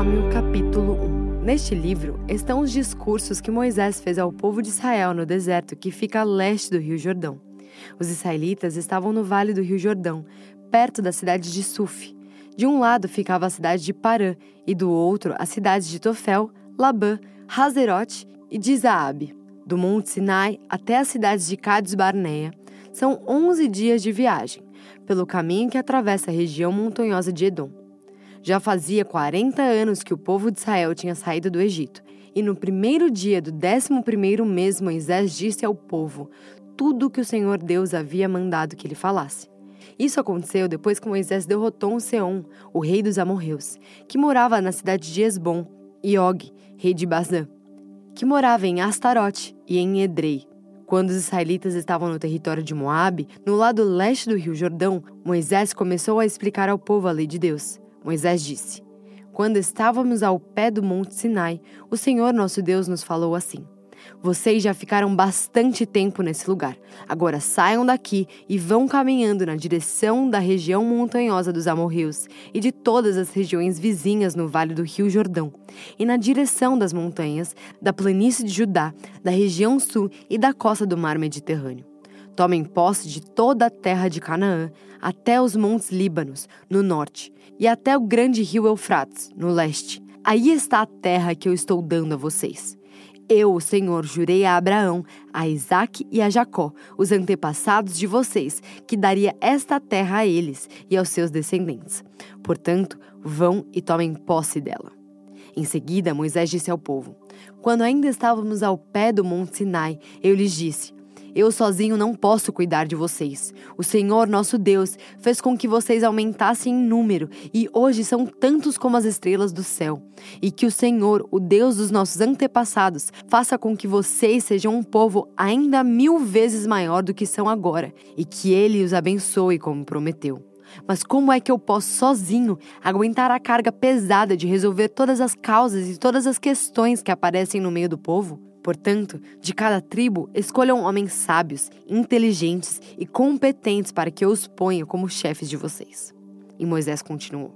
Deuteronômio, capítulo 1. Neste livro estão os discursos que Moisés fez ao povo de Israel no deserto que fica a leste do Rio Jordão. Os israelitas estavam no vale do Rio Jordão, perto da cidade de Suf. De um lado ficava a cidade de Parã e do outro a cidade de Tofel, Labã, Hazerote e de Zaabe. Do Monte Sinai até as cidades de Cades Barneia são 11 dias de viagem, pelo caminho que atravessa a região montanhosa de Edom. Já fazia 40 anos que o povo de Israel tinha saído do Egito, e no primeiro dia do décimo primeiro mês Moisés disse ao povo tudo o que o Senhor Deus havia mandado que ele falasse. Isso aconteceu depois que Moisés derrotou um Seom, o rei dos amorreus, que morava na cidade de Esbom, e Og, rei de Bazã, que morava em Astarote e em Edrei. Quando os israelitas estavam no território de Moabe, no lado leste do rio Jordão, Moisés começou a explicar ao povo a lei de Deus. Moisés disse: Quando estávamos ao pé do monte Sinai, o Senhor nosso Deus nos falou assim: Vocês já ficaram bastante tempo nesse lugar. Agora saiam daqui e vão caminhando na direção da região montanhosa dos amorreus e de todas as regiões vizinhas no vale do rio Jordão, e na direção das montanhas, da planície de Judá, da região sul e da costa do mar Mediterrâneo. Tomem posse de toda a terra de Canaã, até os montes Líbanos, no norte, e até o grande rio Eufrates, no leste. Aí está a terra que eu estou dando a vocês. Eu, o Senhor, jurei a Abraão, a Isaque e a Jacó, os antepassados de vocês, que daria esta terra a eles e aos seus descendentes. Portanto, vão e tomem posse dela. Em seguida, Moisés disse ao povo: Quando ainda estávamos ao pé do monte Sinai, eu lhes disse: eu sozinho não posso cuidar de vocês. O Senhor, nosso Deus, fez com que vocês aumentassem em número e hoje são tantos como as estrelas do céu. E que o Senhor, o Deus dos nossos antepassados, faça com que vocês sejam um povo ainda mil vezes maior do que são agora e que Ele os abençoe como prometeu. Mas como é que eu posso sozinho aguentar a carga pesada de resolver todas as causas e todas as questões que aparecem no meio do povo? Portanto, de cada tribo, escolham homens sábios, inteligentes e competentes para que eu os ponha como chefes de vocês. E Moisés continuou: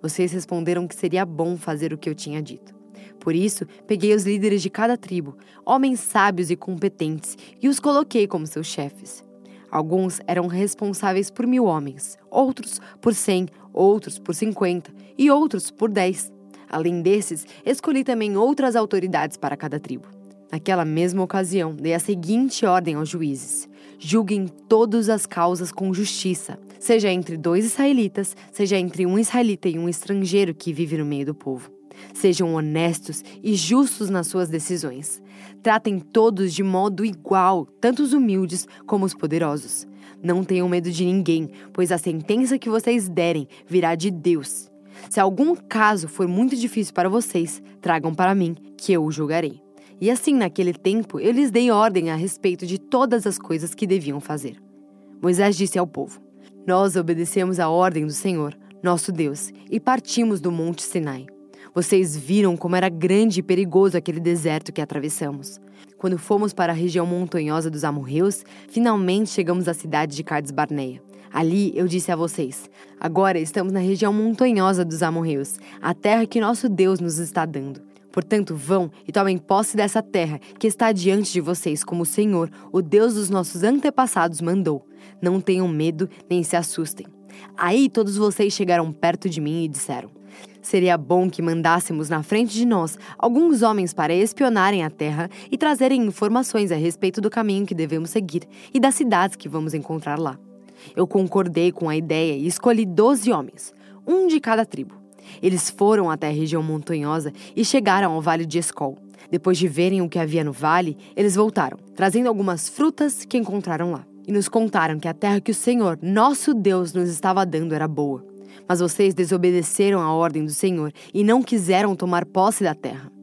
Vocês responderam que seria bom fazer o que eu tinha dito. Por isso, peguei os líderes de cada tribo, homens sábios e competentes, e os coloquei como seus chefes. Alguns eram responsáveis por mil homens, outros por cem, outros por cinquenta e outros por dez. Além desses, escolhi também outras autoridades para cada tribo. Naquela mesma ocasião, dei a seguinte ordem aos juízes: julguem todas as causas com justiça, seja entre dois israelitas, seja entre um israelita e um estrangeiro que vive no meio do povo. Sejam honestos e justos nas suas decisões. Tratem todos de modo igual, tanto os humildes como os poderosos. Não tenham medo de ninguém, pois a sentença que vocês derem virá de Deus. Se algum caso for muito difícil para vocês, tragam para mim, que eu o julgarei. E assim, naquele tempo, eu lhes dei ordem a respeito de todas as coisas que deviam fazer. Moisés disse ao povo: Nós obedecemos a ordem do Senhor, nosso Deus, e partimos do Monte Sinai. Vocês viram como era grande e perigoso aquele deserto que atravessamos. Quando fomos para a região montanhosa dos amorreus, finalmente chegamos à cidade de Cades Barneia. Ali eu disse a vocês: agora estamos na região montanhosa dos amorreus, a terra que nosso Deus nos está dando. Portanto, vão e tomem posse dessa terra que está diante de vocês, como o Senhor, o Deus dos nossos antepassados, mandou. Não tenham medo nem se assustem. Aí todos vocês chegaram perto de mim e disseram: Seria bom que mandássemos na frente de nós alguns homens para espionarem a terra e trazerem informações a respeito do caminho que devemos seguir e das cidades que vamos encontrar lá. Eu concordei com a ideia e escolhi doze homens, um de cada tribo. Eles foram até a região montanhosa e chegaram ao vale de Escol. Depois de verem o que havia no vale, eles voltaram, trazendo algumas frutas que encontraram lá. E nos contaram que a terra que o Senhor, nosso Deus, nos estava dando era boa. Mas vocês desobedeceram à ordem do Senhor e não quiseram tomar posse da terra.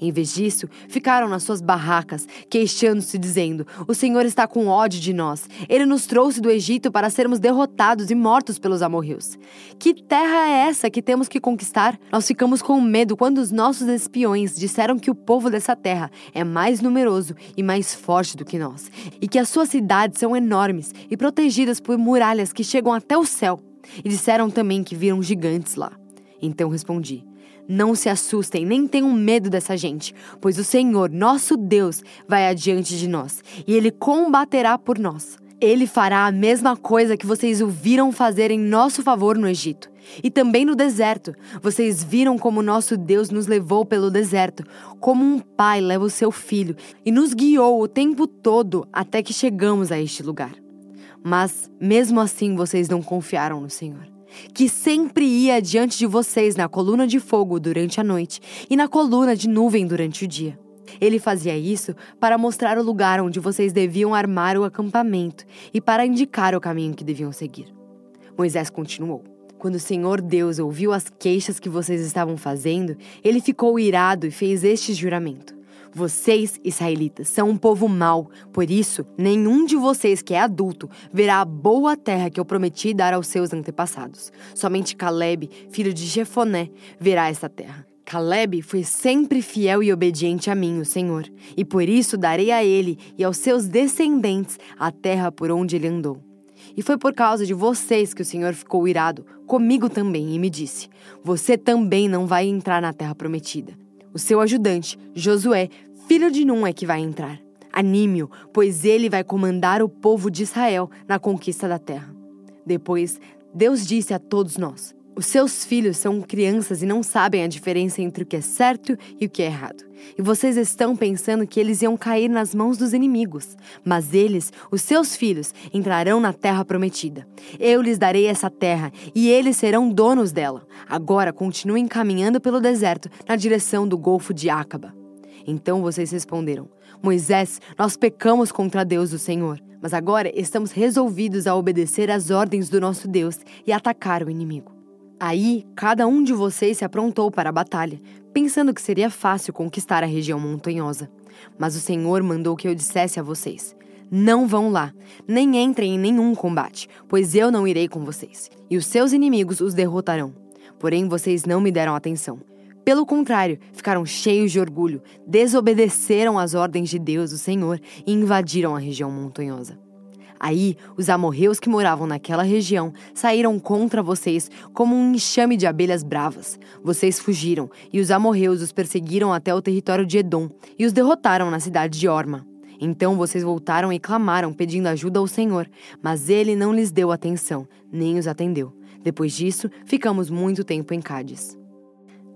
Em vez disso, ficaram nas suas barracas, queixando-se, dizendo: O Senhor está com ódio de nós. Ele nos trouxe do Egito para sermos derrotados e mortos pelos amorreus. Que terra é essa que temos que conquistar? Nós ficamos com medo quando os nossos espiões disseram que o povo dessa terra é mais numeroso e mais forte do que nós, e que as suas cidades são enormes e protegidas por muralhas que chegam até o céu. E disseram também que viram gigantes lá. Então respondi: Não se assustem, nem tenham medo dessa gente, pois o Senhor, nosso Deus, vai adiante de nós e ele combaterá por nós. Ele fará a mesma coisa que vocês o viram fazer em nosso favor no Egito. E também no deserto. Vocês viram como nosso Deus nos levou pelo deserto, como um pai leva o seu filho, e nos guiou o tempo todo até que chegamos a este lugar. Mas, mesmo assim, vocês não confiaram no Senhor, que sempre ia diante de vocês na coluna de fogo durante a noite e na coluna de nuvem durante o dia. Ele fazia isso para mostrar o lugar onde vocês deviam armar o acampamento e para indicar o caminho que deviam seguir. Moisés continuou. Quando o Senhor Deus ouviu as queixas que vocês estavam fazendo, ele ficou irado e fez este juramento. Vocês, israelitas, são um povo mau, por isso, nenhum de vocês que é adulto verá a boa terra que eu prometi dar aos seus antepassados. Somente Caleb, filho de Jefoné, verá essa terra. Caleb foi sempre fiel e obediente a mim, o Senhor, e por isso darei a ele e aos seus descendentes a terra por onde ele andou. E foi por causa de vocês que o Senhor ficou irado, comigo também, e me disse: Você também não vai entrar na terra prometida. O seu ajudante, Josué, filho de Num, é que vai entrar. Anime-o, pois ele vai comandar o povo de Israel na conquista da terra. Depois, Deus disse a todos nós: os seus filhos são crianças e não sabem a diferença entre o que é certo e o que é errado. E vocês estão pensando que eles iam cair nas mãos dos inimigos. Mas eles, os seus filhos, entrarão na terra prometida. Eu lhes darei essa terra e eles serão donos dela. Agora continuem caminhando pelo deserto na direção do Golfo de Acaba. Então vocês responderam: Moisés, nós pecamos contra Deus, o Senhor. Mas agora estamos resolvidos a obedecer às ordens do nosso Deus e atacar o inimigo. Aí, cada um de vocês se aprontou para a batalha, pensando que seria fácil conquistar a região montanhosa. Mas o Senhor mandou que eu dissesse a vocês: Não vão lá, nem entrem em nenhum combate, pois eu não irei com vocês, e os seus inimigos os derrotarão. Porém, vocês não me deram atenção. Pelo contrário, ficaram cheios de orgulho, desobedeceram às ordens de Deus, o Senhor, e invadiram a região montanhosa. Aí, os amorreus que moravam naquela região saíram contra vocês como um enxame de abelhas bravas. Vocês fugiram, e os amorreus os perseguiram até o território de Edom e os derrotaram na cidade de Orma. Então vocês voltaram e clamaram, pedindo ajuda ao Senhor, mas ele não lhes deu atenção, nem os atendeu. Depois disso, ficamos muito tempo em Cádiz.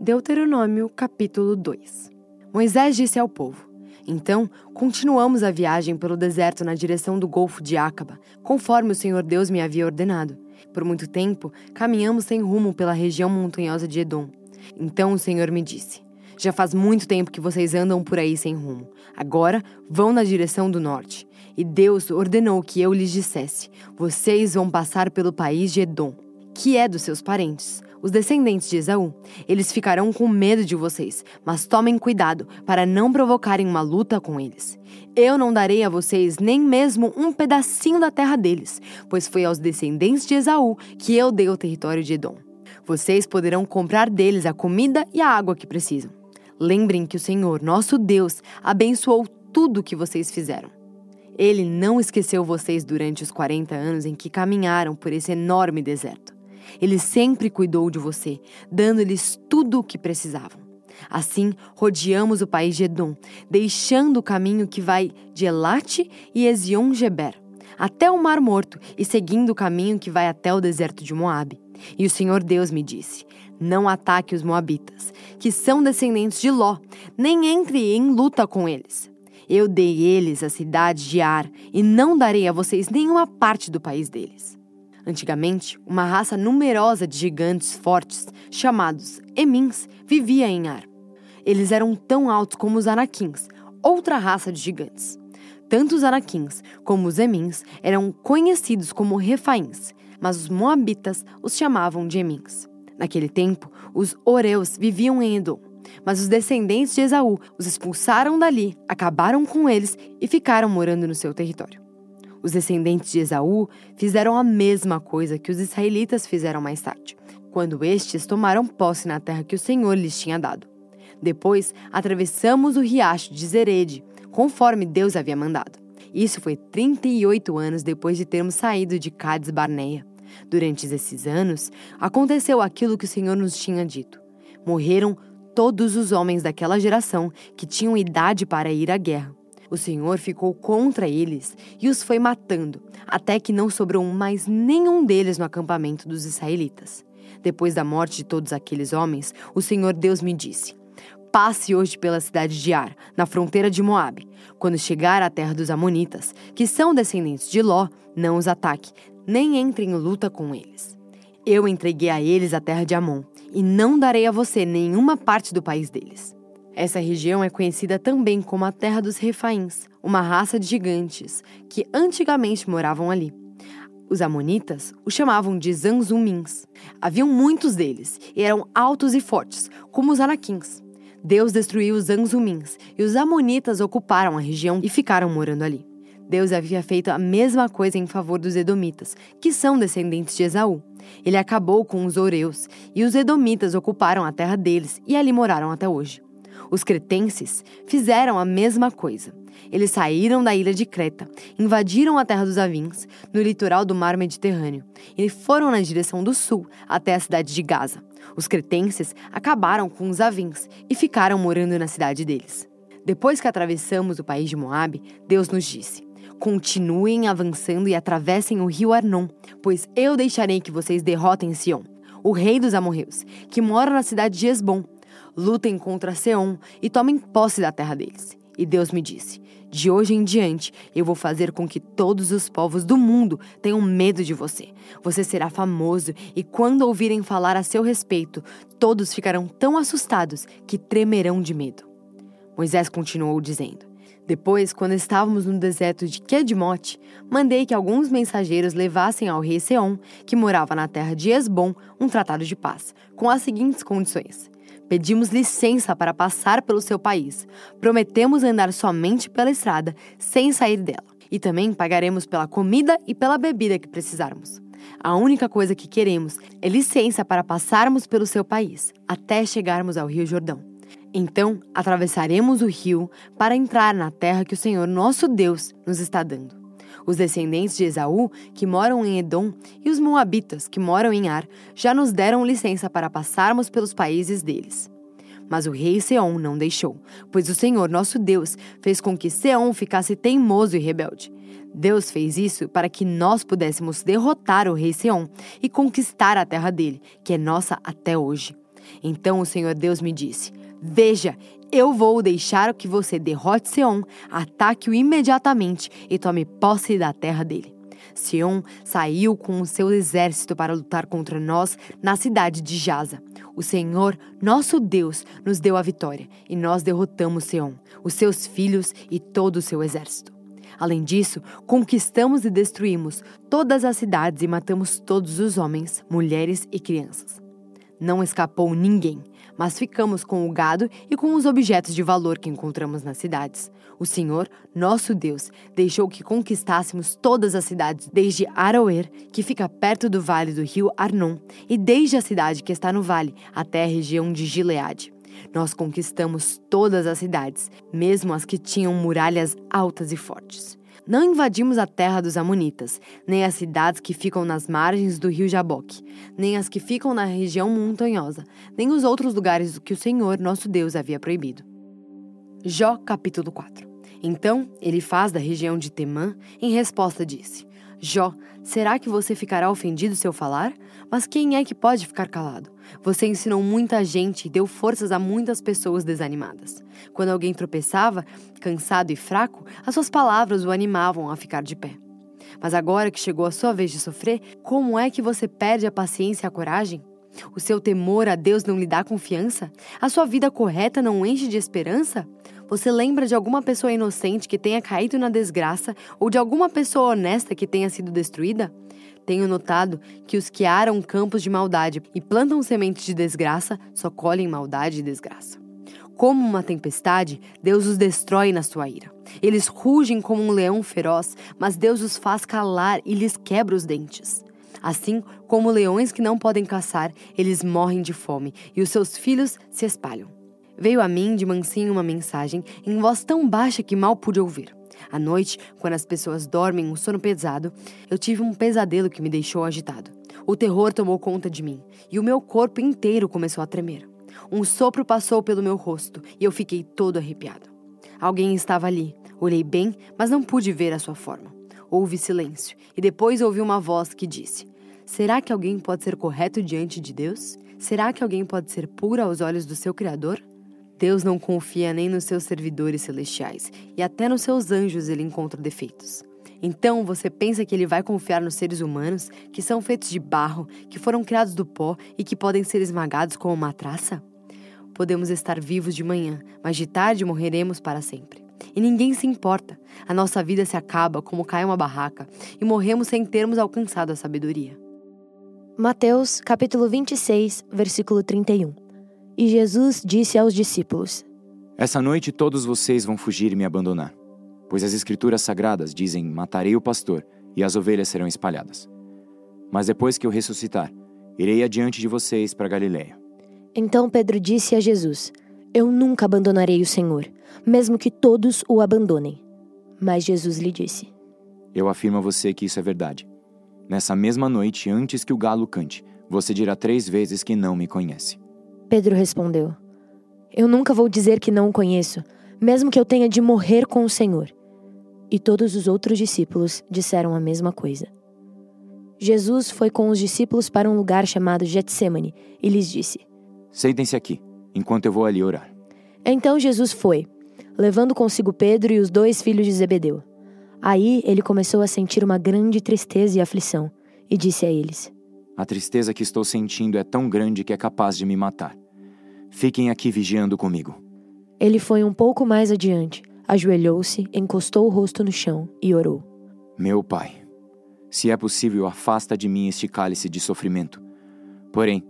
Deuteronômio capítulo 2 Moisés disse ao povo: então, continuamos a viagem pelo deserto na direção do Golfo de Acaba, conforme o Senhor Deus me havia ordenado. Por muito tempo, caminhamos sem rumo pela região montanhosa de Edom. Então o Senhor me disse: Já faz muito tempo que vocês andam por aí sem rumo. Agora vão na direção do norte. E Deus ordenou que eu lhes dissesse: Vocês vão passar pelo país de Edom, que é dos seus parentes os descendentes de Esaú. Eles ficarão com medo de vocês, mas tomem cuidado para não provocarem uma luta com eles. Eu não darei a vocês nem mesmo um pedacinho da terra deles, pois foi aos descendentes de Esaú que eu dei o território de Edom. Vocês poderão comprar deles a comida e a água que precisam. Lembrem que o Senhor, nosso Deus, abençoou tudo o que vocês fizeram. Ele não esqueceu vocês durante os 40 anos em que caminharam por esse enorme deserto. Ele sempre cuidou de você, dando-lhes tudo o que precisavam. Assim, rodeamos o país de Edom, deixando o caminho que vai de Elate e Ezion-Geber, até o Mar Morto e seguindo o caminho que vai até o deserto de Moabe. E o Senhor Deus me disse: Não ataque os moabitas, que são descendentes de Ló, nem entre em luta com eles. Eu dei eles a cidade de Ar e não darei a vocês nenhuma parte do país deles. Antigamente, uma raça numerosa de gigantes fortes, chamados Emins, vivia em Ar. Eles eram tão altos como os Anaquins, outra raça de gigantes. Tanto os Anaquins como os Emins eram conhecidos como Refaíns, mas os Moabitas os chamavam de Emins. Naquele tempo, os Oreus viviam em Edom, mas os descendentes de Esaú os expulsaram dali, acabaram com eles e ficaram morando no seu território. Os descendentes de Esaú fizeram a mesma coisa que os israelitas fizeram mais tarde, quando estes tomaram posse na terra que o Senhor lhes tinha dado. Depois, atravessamos o riacho de Zerede, conforme Deus havia mandado. Isso foi 38 anos depois de termos saído de Cades Barneia. Durante esses anos, aconteceu aquilo que o Senhor nos tinha dito. Morreram todos os homens daquela geração que tinham idade para ir à guerra. O Senhor ficou contra eles e os foi matando, até que não sobrou mais nenhum deles no acampamento dos israelitas. Depois da morte de todos aqueles homens, o Senhor Deus me disse: Passe hoje pela cidade de Ar, na fronteira de Moabe. Quando chegar à terra dos Amonitas, que são descendentes de Ló, não os ataque, nem entre em luta com eles. Eu entreguei a eles a terra de Amon, e não darei a você nenhuma parte do país deles. Essa região é conhecida também como a Terra dos Refaíns, uma raça de gigantes que antigamente moravam ali. Os amonitas o chamavam de Zanzumins. Haviam muitos deles e eram altos e fortes, como os anaquins. Deus destruiu os Zanzumins e os amonitas ocuparam a região e ficaram morando ali. Deus havia feito a mesma coisa em favor dos edomitas, que são descendentes de Esaú. Ele acabou com os oreus e os edomitas ocuparam a terra deles e ali moraram até hoje. Os cretenses fizeram a mesma coisa. Eles saíram da ilha de Creta, invadiram a terra dos Avins, no litoral do mar Mediterrâneo, e foram na direção do sul até a cidade de Gaza. Os cretenses acabaram com os Avins e ficaram morando na cidade deles. Depois que atravessamos o país de Moabe, Deus nos disse: Continuem avançando e atravessem o rio Arnon, pois eu deixarei que vocês derrotem Sion, o rei dos amorreus, que mora na cidade de Esbom, lutem contra Seom e tomem posse da terra deles. E Deus me disse: De hoje em diante eu vou fazer com que todos os povos do mundo tenham medo de você. Você será famoso e quando ouvirem falar a seu respeito, todos ficarão tão assustados que tremerão de medo. Moisés continuou dizendo: Depois, quando estávamos no deserto de Kedmote, mandei que alguns mensageiros levassem ao rei Seom, que morava na terra de Esbom, um tratado de paz, com as seguintes condições: Pedimos licença para passar pelo seu país. Prometemos andar somente pela estrada, sem sair dela. E também pagaremos pela comida e pela bebida que precisarmos. A única coisa que queremos é licença para passarmos pelo seu país, até chegarmos ao Rio Jordão. Então, atravessaremos o rio para entrar na terra que o Senhor nosso Deus nos está dando. Os descendentes de Esaú, que moram em Edom, e os Moabitas, que moram em Ar, já nos deram licença para passarmos pelos países deles. Mas o rei Seom não deixou, pois o Senhor nosso Deus fez com que Seom ficasse teimoso e rebelde. Deus fez isso para que nós pudéssemos derrotar o rei Seom e conquistar a terra dele, que é nossa até hoje. Então o Senhor Deus me disse: Veja, eu vou deixar que você derrote Seom, ataque-o imediatamente e tome posse da terra dele. Seom saiu com o seu exército para lutar contra nós na cidade de Jaza. O Senhor, nosso Deus, nos deu a vitória e nós derrotamos Seom, os seus filhos e todo o seu exército. Além disso, conquistamos e destruímos todas as cidades e matamos todos os homens, mulheres e crianças. Não escapou ninguém mas ficamos com o gado e com os objetos de valor que encontramos nas cidades. O Senhor, nosso Deus, deixou que conquistássemos todas as cidades, desde Aroer, que fica perto do vale do rio Arnon, e desde a cidade que está no vale até a região de Gileade. Nós conquistamos todas as cidades, mesmo as que tinham muralhas altas e fortes. Não invadimos a terra dos Amonitas, nem as cidades que ficam nas margens do rio Jaboque, nem as que ficam na região montanhosa, nem os outros lugares que o Senhor, nosso Deus, havia proibido. Jó capítulo 4 Então ele faz da região de Temã, em resposta disse: Jó, será que você ficará ofendido se eu falar? Mas quem é que pode ficar calado? Você ensinou muita gente e deu forças a muitas pessoas desanimadas. Quando alguém tropeçava, cansado e fraco, as suas palavras o animavam a ficar de pé. Mas agora que chegou a sua vez de sofrer, como é que você perde a paciência e a coragem? O seu temor a Deus não lhe dá confiança? A sua vida correta não enche de esperança? Você lembra de alguma pessoa inocente que tenha caído na desgraça ou de alguma pessoa honesta que tenha sido destruída? Tenho notado que os que aram campos de maldade e plantam sementes de desgraça só colhem maldade e desgraça. Como uma tempestade, Deus os destrói na sua ira. Eles rugem como um leão feroz, mas Deus os faz calar e lhes quebra os dentes. Assim como leões que não podem caçar, eles morrem de fome e os seus filhos se espalham. Veio a mim de mansinho uma mensagem em voz tão baixa que mal pude ouvir. À noite, quando as pessoas dormem um sono pesado, eu tive um pesadelo que me deixou agitado. O terror tomou conta de mim e o meu corpo inteiro começou a tremer. Um sopro passou pelo meu rosto e eu fiquei todo arrepiado. Alguém estava ali. Olhei bem, mas não pude ver a sua forma. Houve silêncio e depois ouvi uma voz que disse: Será que alguém pode ser correto diante de Deus? Será que alguém pode ser puro aos olhos do seu Criador? Deus não confia nem nos seus servidores celestiais, e até nos seus anjos ele encontra defeitos. Então você pensa que ele vai confiar nos seres humanos, que são feitos de barro, que foram criados do pó e que podem ser esmagados como uma traça? Podemos estar vivos de manhã, mas de tarde morreremos para sempre. E ninguém se importa. A nossa vida se acaba como cai uma barraca e morremos sem termos alcançado a sabedoria. Mateus, capítulo 26, versículo 31. E Jesus disse aos discípulos: Essa noite todos vocês vão fugir e me abandonar, pois as Escrituras sagradas dizem: Matarei o pastor e as ovelhas serão espalhadas. Mas depois que eu ressuscitar, irei adiante de vocês para Galiléia. Então Pedro disse a Jesus: Eu nunca abandonarei o Senhor, mesmo que todos o abandonem. Mas Jesus lhe disse: Eu afirmo a você que isso é verdade. Nessa mesma noite, antes que o galo cante, você dirá três vezes que não me conhece. Pedro respondeu: Eu nunca vou dizer que não o conheço, mesmo que eu tenha de morrer com o Senhor. E todos os outros discípulos disseram a mesma coisa. Jesus foi com os discípulos para um lugar chamado Getsemane e lhes disse: Sentem-se aqui, enquanto eu vou ali orar. Então Jesus foi, levando consigo Pedro e os dois filhos de Zebedeu. Aí ele começou a sentir uma grande tristeza e aflição, e disse a eles: A tristeza que estou sentindo é tão grande que é capaz de me matar. Fiquem aqui vigiando comigo. Ele foi um pouco mais adiante, ajoelhou-se, encostou o rosto no chão e orou: Meu pai, se é possível, afasta de mim este cálice de sofrimento. Porém,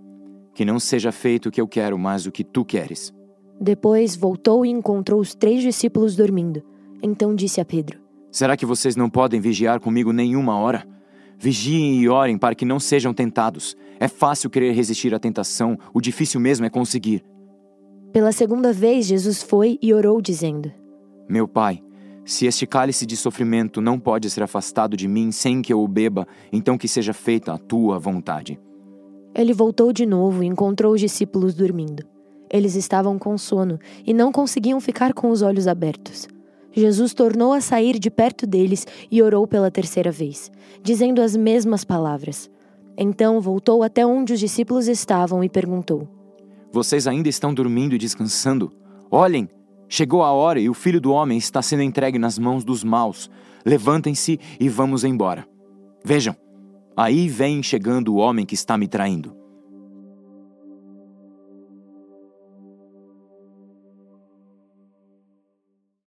que não seja feito o que eu quero, mas o que tu queres. Depois voltou e encontrou os três discípulos dormindo. Então disse a Pedro: Será que vocês não podem vigiar comigo nenhuma hora? Vigiem e orem para que não sejam tentados. É fácil querer resistir à tentação, o difícil mesmo é conseguir. Pela segunda vez, Jesus foi e orou, dizendo: Meu Pai, se este cálice de sofrimento não pode ser afastado de mim sem que eu o beba, então que seja feita a tua vontade. Ele voltou de novo e encontrou os discípulos dormindo. Eles estavam com sono e não conseguiam ficar com os olhos abertos. Jesus tornou a sair de perto deles e orou pela terceira vez, dizendo as mesmas palavras. Então voltou até onde os discípulos estavam e perguntou: vocês ainda estão dormindo e descansando? Olhem, chegou a hora e o filho do homem está sendo entregue nas mãos dos maus. Levantem-se e vamos embora. Vejam, aí vem chegando o homem que está me traindo.